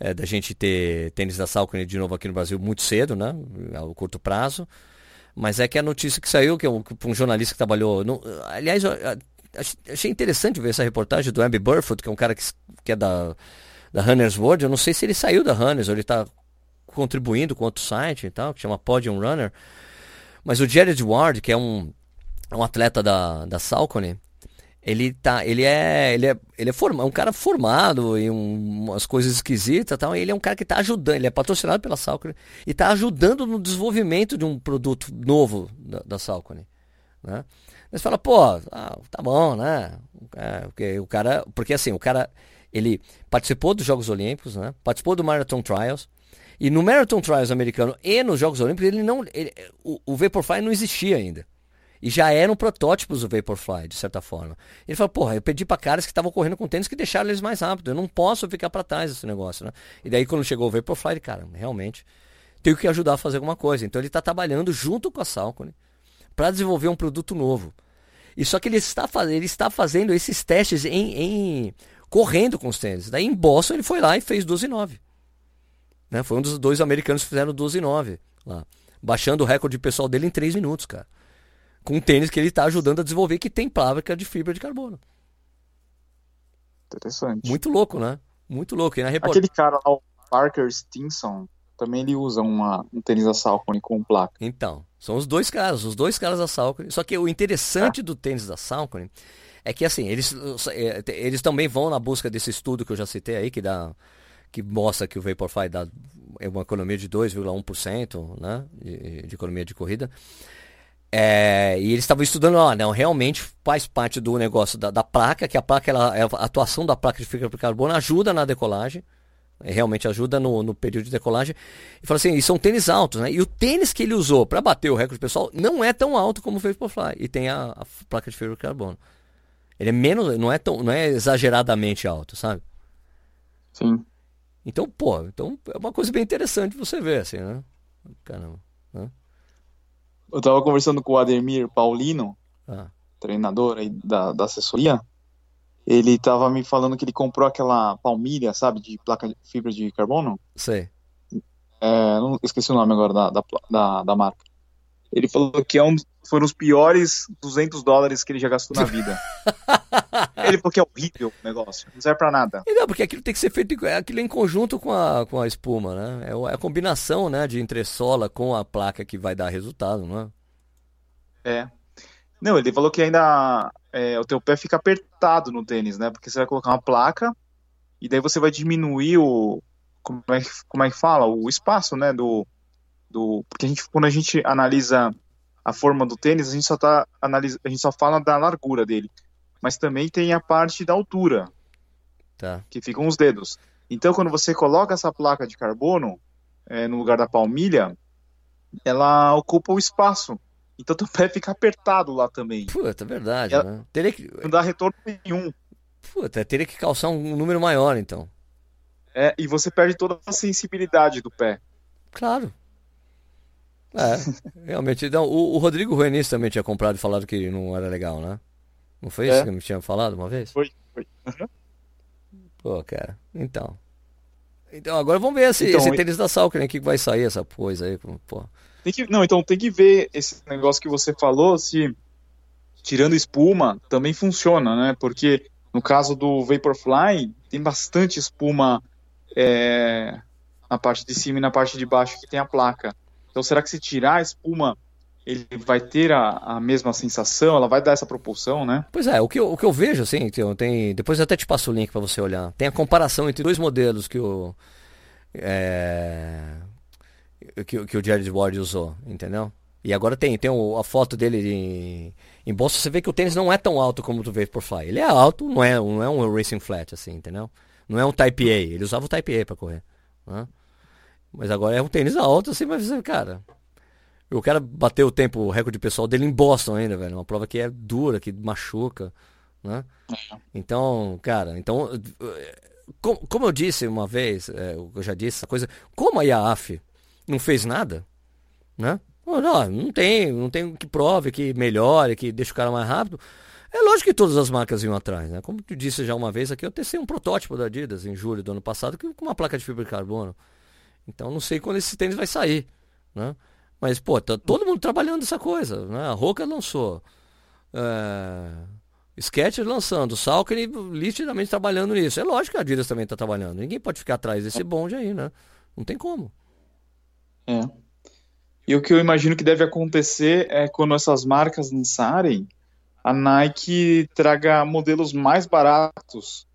é, da gente ter tênis da Salkane de novo aqui no Brasil muito cedo, né, a curto prazo. Mas é que a notícia que saiu, que é um, um jornalista que trabalhou. No, aliás, achei interessante ver essa reportagem do Abby Burfoot, que é um cara que, que é da, da Runners World. Eu não sei se ele saiu da Runners ou ele está contribuindo com outro site e tal, que chama Podium Runner. Mas o Jared Ward, que é um, um atleta da, da Salcone, ele tá, ele é, ele é, ele é forma, um cara formado em um, umas coisas esquisitas, tal. ele é um cara que está ajudando, ele é patrocinado pela Salcone e está ajudando no desenvolvimento de um produto novo da, da Salcone, né? Você fala, pô, ah, tá bom, né? É, porque o cara, porque assim, o cara, ele participou dos Jogos Olímpicos, né? Participou do Marathon Trials, e no Marathon Trials americano e nos Jogos Olímpicos, ele não, ele, o, o Vaporfly não existia ainda. E já eram protótipos do Vaporfly, de certa forma. Ele falou, porra, eu pedi para caras que estavam correndo com tênis que deixaram eles mais rápido. Eu não posso ficar para trás desse negócio, né? E daí quando chegou o Vaporfly, ele, cara, realmente tenho que ajudar a fazer alguma coisa. Então ele está trabalhando junto com a Salcone para desenvolver um produto novo. E só que ele está, ele está fazendo esses testes em, em correndo com os tênis. Daí em Boston ele foi lá e fez 12,9. Né? Foi um dos dois americanos que fizeram 12 e 9 lá. Baixando o recorde pessoal dele em 3 minutos, cara. Com um tênis que ele está ajudando a desenvolver que tem fábrica de fibra de carbono. Interessante. Muito louco, né? Muito louco. E na report... Aquele cara lá, o Parker Stinson, também ele usa uma, um tênis da Salcone com placa. Então, são os dois caras, os dois caras da Salcone. Só que o interessante é. do tênis da Salcone é que assim, eles, é, eles também vão na busca desse estudo que eu já citei aí, que dá que mostra que o Vaporfly dá é uma economia de 2,1% né, de, de, economia de corrida. É, e eles estavam estudando, ó, não, realmente faz parte do negócio da, da placa, que a placa, ela, é a atuação da placa de fibra de carbono ajuda na decolagem, é, realmente ajuda no, no período de decolagem. E fala assim, e são tênis altos, né? E o tênis que ele usou para bater o recorde pessoal não é tão alto como o Vaporfly, e tem a, a placa de fibra de carbono. Ele é menos, não é tão, não é exageradamente alto, sabe? Sim. Então, pô, então é uma coisa bem interessante você ver, assim, né? Caramba. Né? Eu tava conversando com o Ademir Paulino, ah. treinador aí da, da assessoria, ele tava me falando que ele comprou aquela palmilha, sabe, de placa de fibra de carbono. Sei. É, não esqueci o nome agora da, da, da, da marca. Ele falou que é um, foram os piores 200 dólares que ele já gastou na vida. ele falou que é horrível o negócio, não serve pra nada. E não, porque aquilo tem que ser feito é aquilo em conjunto com a, com a espuma, né? É é a combinação, né, de entressola com a placa que vai dar resultado, não é? É. Não, ele falou que ainda é, o teu pé fica apertado no tênis, né? Porque você vai colocar uma placa e daí você vai diminuir o como é que, como é que fala? O espaço, né, do do porque a gente quando a gente analisa a forma do tênis, a gente só tá analisa, a gente só fala da largura dele, mas também tem a parte da altura, Tá. que ficam os dedos. Então, quando você coloca essa placa de carbono é, no lugar da palmilha, ela ocupa o espaço. Então, teu pé fica apertado lá também. Puta, é verdade, Ela- né? Teria que, Não dá retorno nenhum. puta, teria que calçar um número maior, então. É, e você perde toda a sensibilidade do pé. Claro. É, realmente. Não, o, o Rodrigo Ruenis também tinha comprado e falado que não era legal, né? Não foi isso É. que me tinha falado uma vez? Foi, foi. Pô, cara, então. Então, agora vamos ver esse, Então, esse tênis da Salker, né? O que que vai sair essa coisa aí, pô. Tem que, não, então tem que ver esse negócio que você falou, se tirando espuma também funciona, né? Porque no caso do Vaporfly, tem bastante espuma é, na parte de cima e na parte de baixo que tem a placa. Então será que se tirar a espuma, ele vai ter a, a mesma sensação? Ela vai dar essa propulsão, né? Pois é, o que eu, o que eu vejo, assim, tem, tem- depois eu até te passo o link pra você olhar. Tem a comparação entre dois modelos que o. É, que, que o Jared Ward usou, entendeu? E agora tem, tem a foto dele em, em Boston, você vê que o tênis não é tão alto como o do Vaporfly. Ele é alto, não é, não é um Racing Flat, assim, entendeu? Não é um Type A, ele usava o Type A pra correr. né? Mas agora é um tênis alto, assim, mas, cara... O cara bateu o tempo, o recorde pessoal dele em Boston ainda, velho. Uma prova que é dura, que machuca, né? Então, cara, então, eh, co- como eu disse uma vez, eh, eu já disse essa coisa, como a IAAF não fez nada, né? Não, não tem, não tem que prove, que melhore, que deixe o cara mais rápido. É lógico que todas as marcas iam atrás, né? Como tu disse já uma vez aqui, eu testei um protótipo da Adidas em julho do ano passado com uma placa de fibra de carbono. Então não sei quando esse tênis vai sair, né? Mas, pô, tá todo mundo trabalhando essa coisa, né? A Roca lançou. É... Skechers lançando, Salker nitidamente trabalhando nisso. É lógico que a Adidas também está trabalhando. Ninguém pode ficar atrás desse bonde aí, né? Não tem como. É. E o que eu imagino que deve acontecer é quando essas marcas lançarem, a Nike traga modelos mais baratos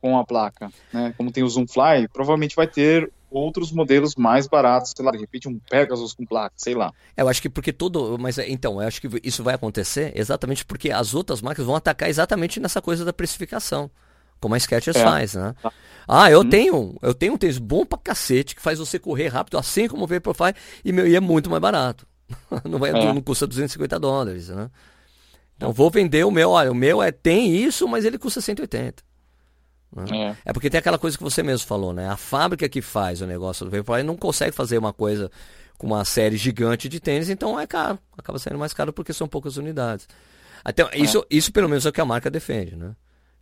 com a placa, né? Como tem o Zoomfly, provavelmente vai ter outros modelos mais baratos, sei lá, de repente um Pegasus com placa, sei lá. É, Eu acho que porque todo. Mas é, então, eu acho que isso vai acontecer exatamente porque as outras marcas vão atacar exatamente nessa coisa da precificação. Como a Skechers É. faz, né? Ah, eu tenho, eu tenho um tênis bom pra cacete que faz você correr rápido, assim como o Vaporfly, e, meu, e é muito mais barato. Não, vai, É. não custa 250 dólares, né? Então vou vender o meu, olha, o meu é tem isso, mas ele custa 180. É. É porque tem aquela coisa que você mesmo falou, né? A fábrica que faz o negócio do Vaporfly não consegue fazer uma coisa com uma série gigante de tênis, então é caro. Acaba sendo mais caro porque são poucas unidades. Até, isso, isso pelo menos é o que a marca defende, né?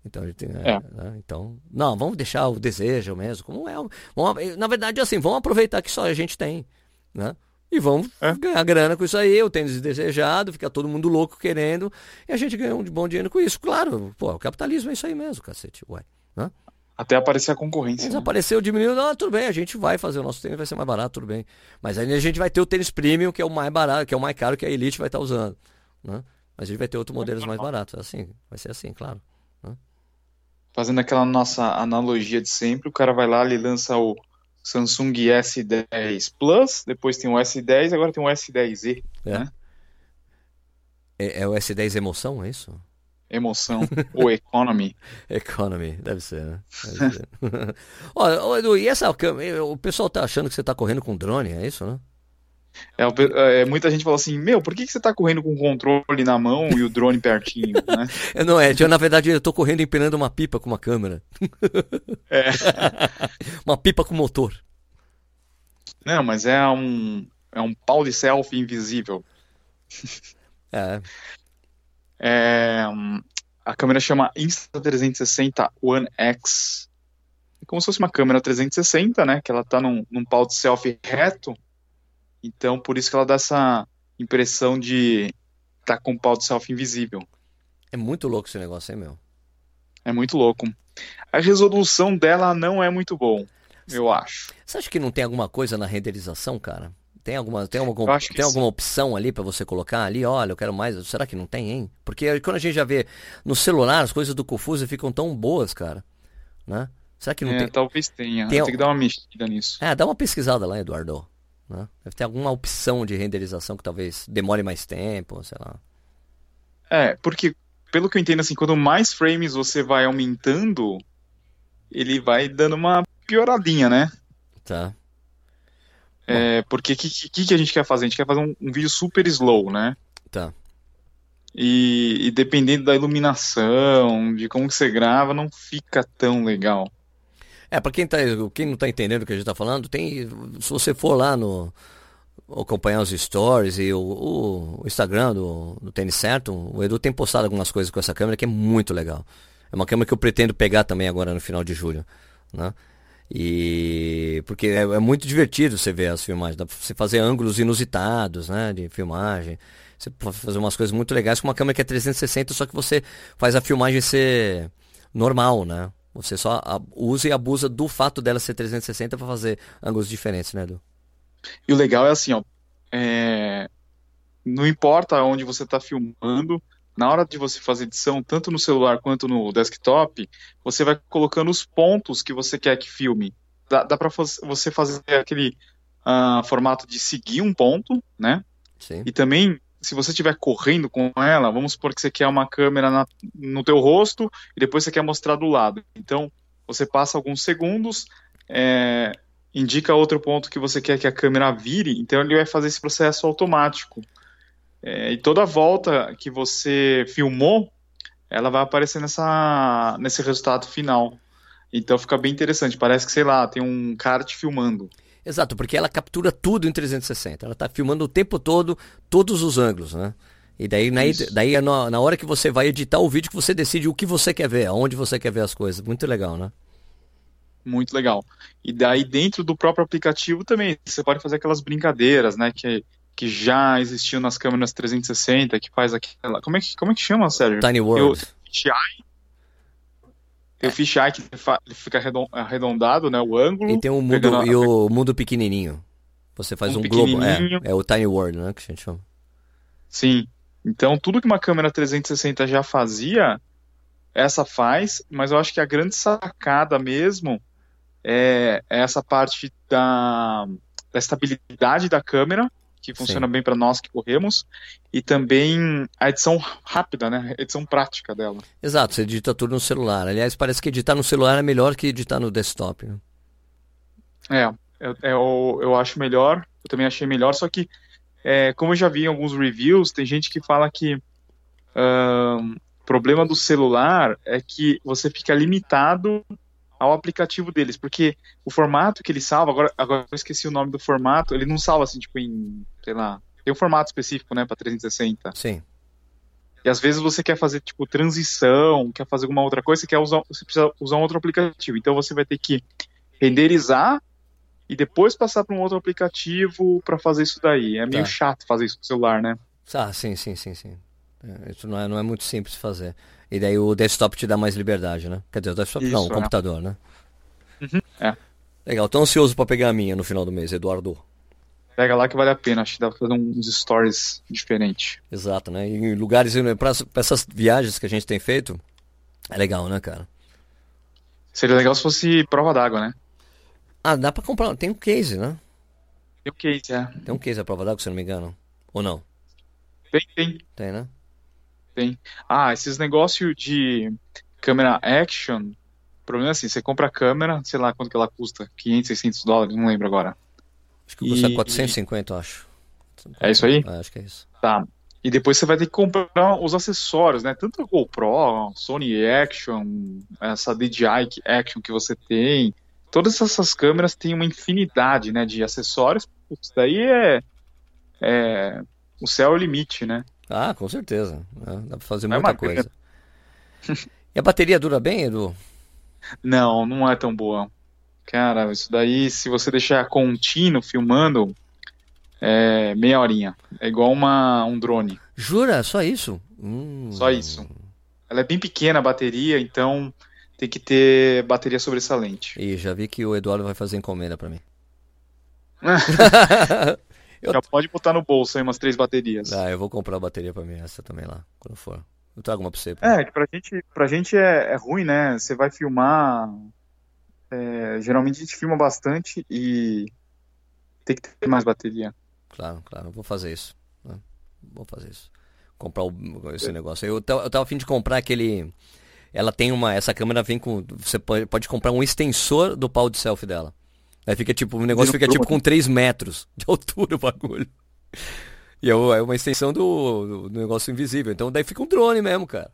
Então, tem, é, É. né? então, não, vamos deixar o desejo mesmo, como é. Vamos, na verdade, assim, vamos aproveitar que só a gente tem, né? E vamos É. ganhar grana com isso aí, o tênis desejado, fica todo mundo louco querendo, e a gente ganha um bom dinheiro com isso. Claro, pô, o capitalismo é isso aí mesmo, cacete, ué. Né? Até aparecer a concorrência. né? Desapareceu, diminuiu, não, tudo bem, a gente vai fazer o nosso tênis, vai ser mais barato, tudo bem. Mas aí a gente vai ter o tênis premium, que é o mais barato, que é o mais caro que a Elite vai estar usando. Né? Mas a gente vai ter outros modelos mais baratos. Assim, vai ser assim, claro. Fazendo aquela nossa analogia de sempre, o cara vai lá, ele lança o Samsung S10 Plus, depois tem o S10, agora tem o S10e, É. né? É, é o S10 Emoção, é isso? Emoção, ou Economy. Economy, deve ser, né? Deve ser. Olha, Edu, e essa câmera, o pessoal tá achando que você tá correndo com drone, é isso, né? É, é, muita gente fala assim, meu, por que, que você tá correndo com o controle na mão e o drone pertinho, né? É, Não é, eu, na verdade eu tô correndo empinando uma pipa com uma câmera. É. uma pipa com motor. Não, mas é um, é um pau de selfie invisível. É, É, a câmera chama Insta360 One X. É como se fosse uma câmera 360, né? Que ela tá num, num pau de selfie reto. Então, por isso que ela dá essa impressão de tá com o pau de selfie invisível. É muito louco esse negócio, hein, meu? É muito louco. A resolução dela não é muito bom, eu acho. Você acha que não tem alguma coisa na renderização, cara? Tem alguma, tem alguma, tem alguma opção ali para você colocar ali? Olha, eu quero mais. Será que não tem, hein? Porque quando a gente já vê no celular, as coisas do Confuso ficam tão boas, cara. Né? Será que não é, tem? Talvez tenha. Tem... tem que dar uma mexida nisso. É, dá uma pesquisada lá, Eduardo. Né? Deve ter alguma opção de renderização que talvez demore mais tempo, sei lá. É, porque pelo que eu entendo, assim, quando mais frames você vai aumentando, ele vai dando uma pioradinha, né? Tá. É, porque o que, que, que, a gente quer fazer? A gente quer fazer um, um vídeo super slow, né? Tá. E, e, dependendo da iluminação, de como que você grava, não fica tão legal. É, para quem, tá, quem não tá entendendo o que a gente tá falando, tem. Se você for lá no. acompanhar os stories e o, o, o Instagram do, do Tênis Certo, o Edu tem postado algumas coisas com essa câmera que é muito legal. É uma câmera que eu pretendo pegar também agora no final de julho. Né? E porque é, é, muito divertido você ver as filmagens, dá pra você fazer ângulos inusitados, né, de filmagem. Você pode fazer umas coisas muito legais com uma câmera que é 360, só que você faz a filmagem ser normal, né? Você só usa e abusa do fato dela ser 360 para fazer ângulos diferentes, né, Edu? E o legal é assim, ó, é... não importa onde você está filmando, na hora de você fazer edição, tanto no celular quanto no desktop, você vai colocando os pontos que você quer que filme. Dá, dá para você fazer aquele uh, formato de seguir um ponto, né? Sim. E também, se você estiver correndo com ela, vamos supor que você quer uma câmera na, no teu rosto e depois você quer mostrar do lado. Então, você passa alguns segundos, é, indica outro ponto que você quer que a câmera vire, então ele vai fazer esse processo automático. É, e toda volta que você filmou, ela vai aparecer nessa, nesse resultado final. Então fica bem interessante. Parece que, sei lá, tem um kart filmando. Exato, porque ela captura tudo em 360. Ela está filmando o tempo todo, todos os ângulos, né? E daí, na, daí na, na, hora que você vai editar o vídeo que você decide o que você quer ver, aonde você quer ver as coisas. Muito legal, né? Muito legal. E daí dentro do próprio aplicativo também, você pode fazer aquelas brincadeiras, né? Que que já existiu nas câmeras 360, que faz aquela. Como é que, como é que chama, Sérgio? Tiny World. Fisheye. Tem o fisheye que ele fica arredondado, né? O ângulo. E tem o mundo, a... e o mundo pequenininho. Você faz um, um globo. É, é o Tiny World, né? Que a gente chama. Sim. Então, tudo que uma câmera 360 já fazia, essa faz, mas eu acho que a grande sacada mesmo é, é essa parte da, da estabilidade da câmera que funciona Sim. bem para nós que corremos, e também a edição rápida, né? A edição prática dela. Exato, você edita tudo no celular. Aliás, parece que editar no celular é melhor que editar no desktop. Né? É, eu, eu, eu acho melhor, eu também achei melhor, só que, é, como eu já vi em alguns reviews, tem gente que fala que o problema do celular é que você fica limitado ao aplicativo deles, porque o formato que ele salva, agora, agora eu esqueci o nome do formato, ele não salva assim, tipo, em, sei lá, tem um formato específico, né, para 360. Sim. E às vezes você quer fazer, tipo, transição, quer fazer alguma outra coisa, você quer usar, você precisa usar um outro aplicativo. Então você vai ter que renderizar e depois passar para um outro aplicativo para fazer isso daí. É meio tá. chato fazer isso no celular, né? Ah, sim, sim, sim, sim. É, isso não é, não é muito simples fazer. E daí o desktop te dá mais liberdade, né? Quer dizer, o desktop Isso, não, o é. computador, né? Uhum, é. Legal, tô ansioso para pegar a minha no final do mês, Eduardo. Pega lá que vale a pena, acho que dá pra fazer uns stories diferentes. Exato, né? Em lugares, pra, pra essas viagens que a gente tem feito, é legal, né, cara? Seria legal se fosse prova d'água, né? Ah, dá pra comprar, tem um case, né? Tem um case, é. Tem um case a prova d'água, se não me engano. Ou não? Tem, tem. Tem, né? Tem. Ah, esses negócios de câmera action, o problema é assim, você compra a câmera, sei lá quanto que ela custa, 500, 600 dólares, não lembro agora. Acho que custa e... 450, acho. É isso aí? É, acho que é isso. Tá. E depois você vai ter que comprar os acessórios, né? Tanto a GoPro, Sony Action, essa DJI Action que você tem. Todas essas câmeras têm uma infinidade, né, de acessórios. Isso daí é, é o céu é o limite, né? Ah, com certeza. É, dá pra fazer é muita coisa. E a bateria dura bem, Edu? Não, não é tão boa. Cara, isso daí, se você deixar contínuo filmando, é meia horinha. É igual uma, um drone. Jura? Só isso? Hum. Só isso. Ela é bem pequena a bateria, então tem que ter bateria sobressalente. E já vi que o Eduardo vai fazer encomenda para mim. eu... Já pode botar no bolso aí umas três baterias. Ah, eu vou comprar a bateria para mim, essa também lá, quando for. Eu trago uma pra você. Pra é, que pra gente, pra gente é, é ruim, né? Você vai filmar. É, geralmente a gente filma bastante e tem que ter mais bateria. Claro, claro, eu vou fazer isso. Né? Vou fazer isso. Comprar o, esse é. negócio. Eu, eu tava a fim de comprar aquele. Ela tem uma. Essa câmera vem com. Você pode, pode comprar um extensor do pau de selfie dela. Aí fica tipo, o negócio fica tipo com 3 metros de altura o bagulho. E é, é uma extensão do, do, negócio invisível. Então daí fica um drone mesmo, cara.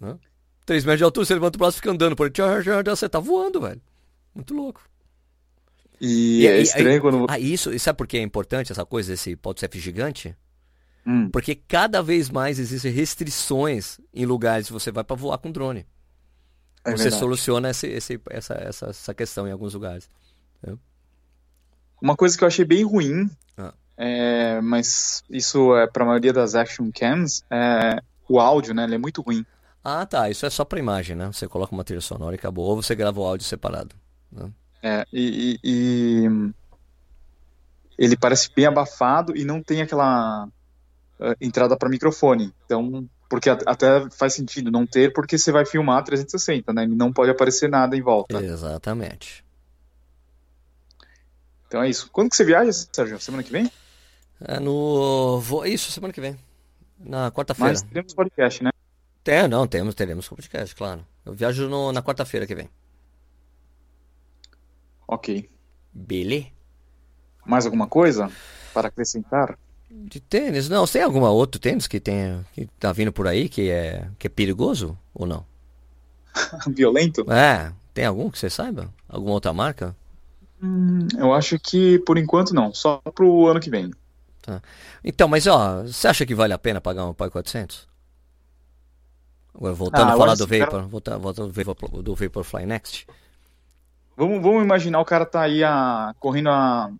Né? 3 metros de altura, você levanta o braço e fica andando por tchau, você tá voando, velho. Muito louco. E, e é estranho e, quando. Ah, isso, e sabe por que é importante essa coisa desse PodCef gigante? Hum. Porque cada vez mais existem restrições em lugares que você vai para voar com drone. É você verdade. soluciona esse, esse, essa, essa, essa questão em alguns lugares. Uma coisa que eu achei bem ruim, ah. é, mas isso é para a maioria das action cams, é o áudio, né? Ele é muito ruim. Ah, tá. Isso é só para imagem, né? Você coloca uma trilha sonora e acabou. Ou você grava o áudio separado. Né? É, e, e, e, ele parece bem abafado e não tem aquela uh, entrada para microfone. Então, porque até faz sentido não ter, porque você vai filmar 360, né? E não pode aparecer nada em volta. Exatamente. Então é isso. Quando que você viaja, Sérgio? Semana que vem? É no. Vou... Isso, semana que vem. Na quarta-feira. Mas teremos podcast, né? É, não, temos, teremos podcast, claro. Eu viajo no... na quarta-feira que vem. Ok. Bele? Mais alguma coisa para acrescentar? De tênis? Não, tem alguma outro tênis que tem que tá vindo por aí que é que é perigoso ou não? Violento? É, tem algum que você saiba? Alguma outra marca? Hum, eu acho que por enquanto não, só pro ano que vem. Tá. Então, mas ó, você acha que vale a pena pagar um Pai 400? Agora, voltando ah, a falar do Vapor, cara... voltando, voltando do, Vapor, do Vaporfly Next. Vamos, vamos imaginar o cara tá aí a, correndo a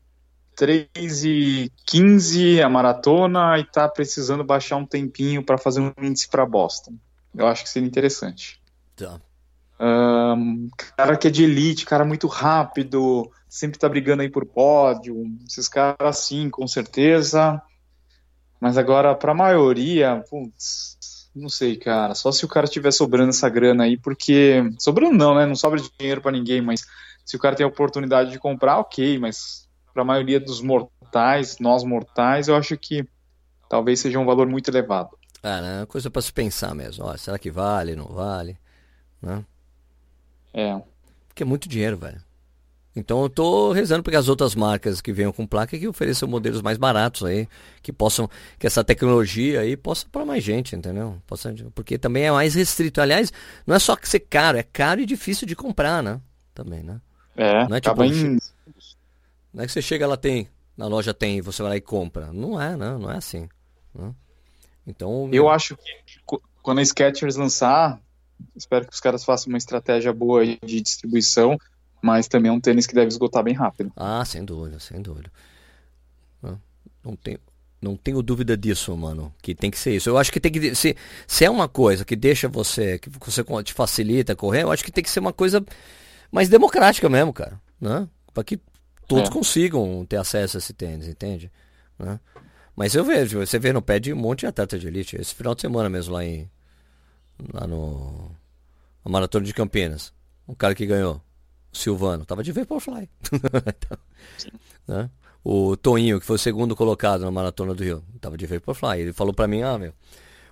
3 e 15 a maratona e tá precisando baixar um tempinho para fazer um índice para Boston. Eu acho que seria interessante. Tá. Um, cara que é de elite, cara muito rápido, sempre tá brigando aí por pódio, esses caras assim, com certeza. Mas agora, pra maioria, putz, não sei, cara. Só se o cara tiver sobrando essa grana aí, porque. Sobrando não, né? Não sobra dinheiro para ninguém, mas se o cara tem a oportunidade de comprar, ok, mas pra maioria dos mortais, nós mortais, eu acho que talvez seja um valor muito elevado. É, né? Coisa para se pensar mesmo. Ó, será que vale, não vale? Né? É. Porque é muito dinheiro, velho. Então eu tô rezando para que as outras marcas que venham com placa que ofereçam modelos mais baratos aí, que possam, que essa tecnologia aí possa para mais gente, entendeu? Possa, porque também é mais restrito. Aliás, não é só que ser caro, é caro e difícil de comprar, né? Também, né? É, não é tipo, em... não é que você chega lá tem, na loja tem, e você vai lá e compra. Não é, né? Não é assim. Né? Então. Eu acho que quando a Skechers lançar, espero que os caras façam uma estratégia boa de distribuição, mas também é um tênis que deve esgotar bem rápido. Ah, sem dúvida, sem dúvida. Não, não tenho, não tenho dúvida disso, mano. Que tem que ser isso. Eu acho que tem que se, se é uma coisa que deixa você, que você te facilita correr, eu acho que tem que ser uma coisa mais democrática mesmo, cara, né? Para que todos é. consigam ter acesso a esse tênis, entende? Né? Mas eu vejo, você vê no pé de um monte de atleta de elite. Esse final de semana mesmo lá em lá no a maratona de Campinas. Um cara que ganhou, o Silvano, tava de Vaporfly. então, né? O Toninho, que foi o segundo colocado na maratona do Rio, tava de Vaporfly. Ele falou pra mim, ah, meu,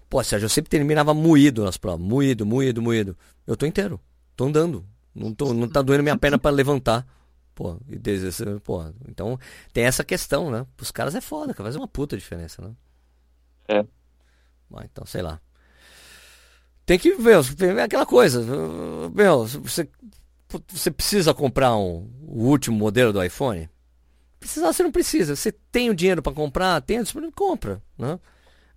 pô, Sérgio, eu sempre terminava moído nas provas, moído, moído, moído. Eu tô inteiro, tô andando, não, tô, não tá doendo minha perna para levantar. Pô, e desde, pô, então tem essa questão, né? Os caras é foda, faz uma puta diferença, né? É. Mas, então, sei lá. Tem que ver, é aquela coisa. Meu, você, você precisa comprar um, o último modelo do iPhone? Precisar, você não precisa. Você tem o dinheiro para comprar, tem, você compra, né?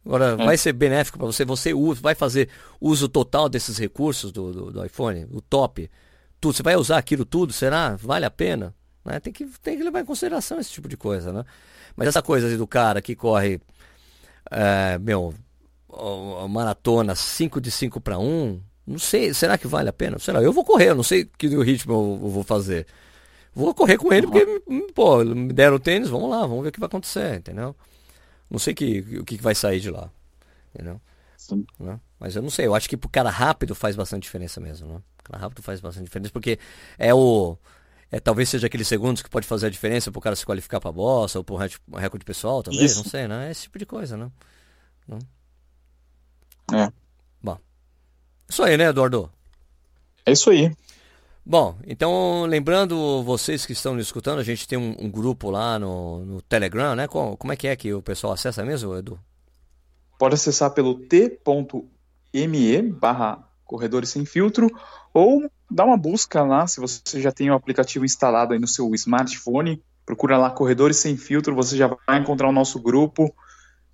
Agora, é. vai ser benéfico para você, você usa, vai fazer uso total desses recursos do, do, do, iPhone, o top, tudo, você vai usar aquilo tudo, será? Vale a pena? Né? Tem, que, tem que levar em consideração esse tipo de coisa, né? Mas essa coisa do cara que corre, é, meu, maratona 5 de 5 para 1, não sei, será que vale a pena? Será? Eu vou correr, eu não sei que ritmo eu, vou fazer. Vou correr com ele porque, pô, me deram o tênis, vamos lá, vamos ver o que vai acontecer, entendeu? Não sei que, o que vai sair de lá, entendeu? Sim. Né? Mas eu não sei, eu acho que pro cara rápido faz bastante diferença mesmo, né? O cara rápido faz bastante diferença, porque é o... É, talvez seja aqueles segundos que pode fazer a diferença pro cara se qualificar pra bossa ou pro recorde pessoal, talvez, Isso. não sei, né? É esse tipo de coisa, né? Não? É. Bom. Isso aí, né, Eduardo? É isso aí. Bom, então lembrando vocês que estão nos escutando, a gente tem um, um grupo lá no, no, Telegram, né? Como, como, é que é que o pessoal acessa mesmo, Edu? Pode acessar pelo t.me barra Corredores Sem Filtro ou dá uma busca lá, se você já tem o aplicativo instalado aí no seu smartphone, procura lá Corredores Sem Filtro, você já vai encontrar o nosso grupo,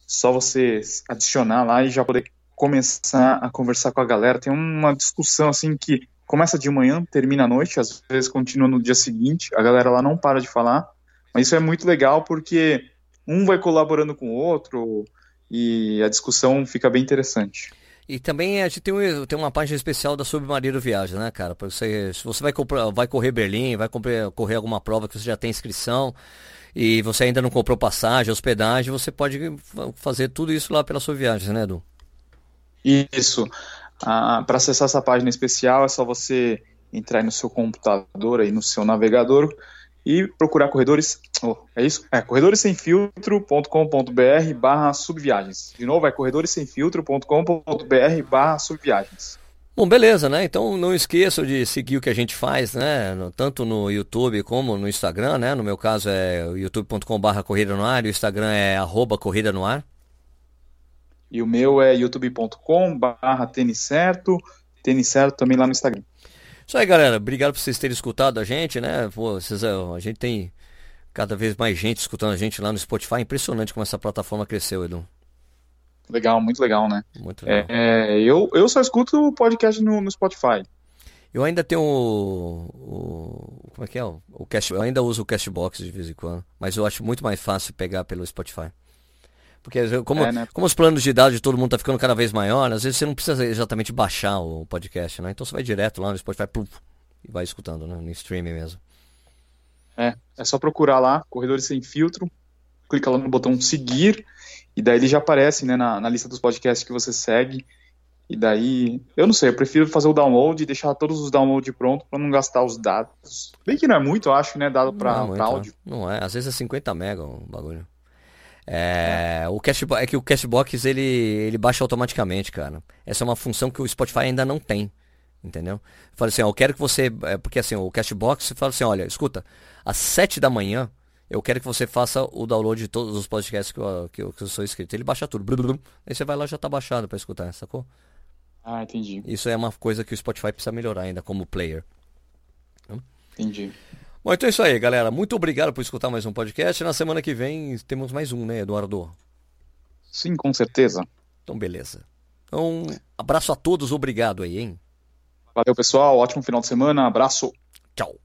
só você adicionar lá e já poder começar a conversar com a galera. Tem uma discussão assim que começa de manhã, termina à noite, às vezes continua no dia seguinte. A galera lá não para de falar, mas isso é muito legal porque um vai colaborando com o outro e a discussão fica bem interessante. E também a gente tem, um, tem uma página especial da Submarino Viagem, né, cara? Pra você, se você vai, comprar, vai correr Berlim, vai correr, correr alguma prova que você já tem inscrição e você ainda não comprou passagem, hospedagem, você pode fazer tudo isso lá pela sua viagem, né, Edu? Isso. Ah, Para acessar essa página especial é só você entrar no seu computador aí no seu navegador e procurar corredores. Oh, é isso? É corredoressemfiltro.com.br barra subviagens. De novo, é corredoressemfiltro.com.br barra subviagens. Bom, beleza, né? Então não esqueçam de seguir o que a gente faz, né? Tanto no YouTube como no Instagram, né? No meu caso é youtube.com/barra corrida no ar, e o Instagram é arroba corrida no ar. E o meu é youtube.com barra tênis certo, tênis certo também lá no Instagram. Isso aí, galera. Obrigado por vocês terem escutado a gente, né? Pô, vocês, a gente tem cada vez mais gente escutando a gente lá no Spotify. Impressionante como essa plataforma cresceu, Edu. Legal, muito legal, né? Muito legal. É, é, eu, eu só escuto o podcast no, no Spotify. Eu ainda tenho o, o, Como é que é? O, o cast, eu ainda uso o Castbox de vez em quando. Mas eu acho muito mais fácil pegar pelo Spotify. Porque como, é, né? como os planos de dados de todo mundo tá ficando cada vez maior, às vezes você não precisa exatamente baixar o podcast, né? Então você vai direto lá no Spotify pluf, e vai escutando, né? No streaming mesmo. É, é só procurar lá, Corredores Sem Filtro, clica lá no botão seguir, e daí ele já aparece né, na, na lista dos podcasts que você segue. E daí, eu não sei, eu prefiro fazer o download e deixar todos os downloads prontos para não gastar os dados. Bem que não é muito, eu acho, né, dado para é áudio. Não é, às vezes é 50 mega o bagulho. É, o Cashbox, é que o Cashbox ele, ele baixa automaticamente, cara. Essa é uma função que o Spotify ainda não tem. Entendeu? Fala assim, ó, eu quero que você. É, porque assim, o Cashbox fala assim, olha, escuta, às 7 da manhã, eu quero que você faça o download de todos os podcasts que eu, que eu, que eu sou inscrito. Ele baixa tudo. Blum, blum, aí você vai lá já tá baixado para escutar, sacou? Ah, entendi. Isso é uma coisa que o Spotify precisa melhorar ainda como player. Entendi. Bom, então é isso aí, galera. Muito obrigado por escutar mais um podcast. Na semana que vem temos mais um, né, Eduardo? Sim, com certeza. Então, beleza. Então, abraço a todos, obrigado aí, hein? Valeu, pessoal. Ótimo final de semana. Abraço. Tchau.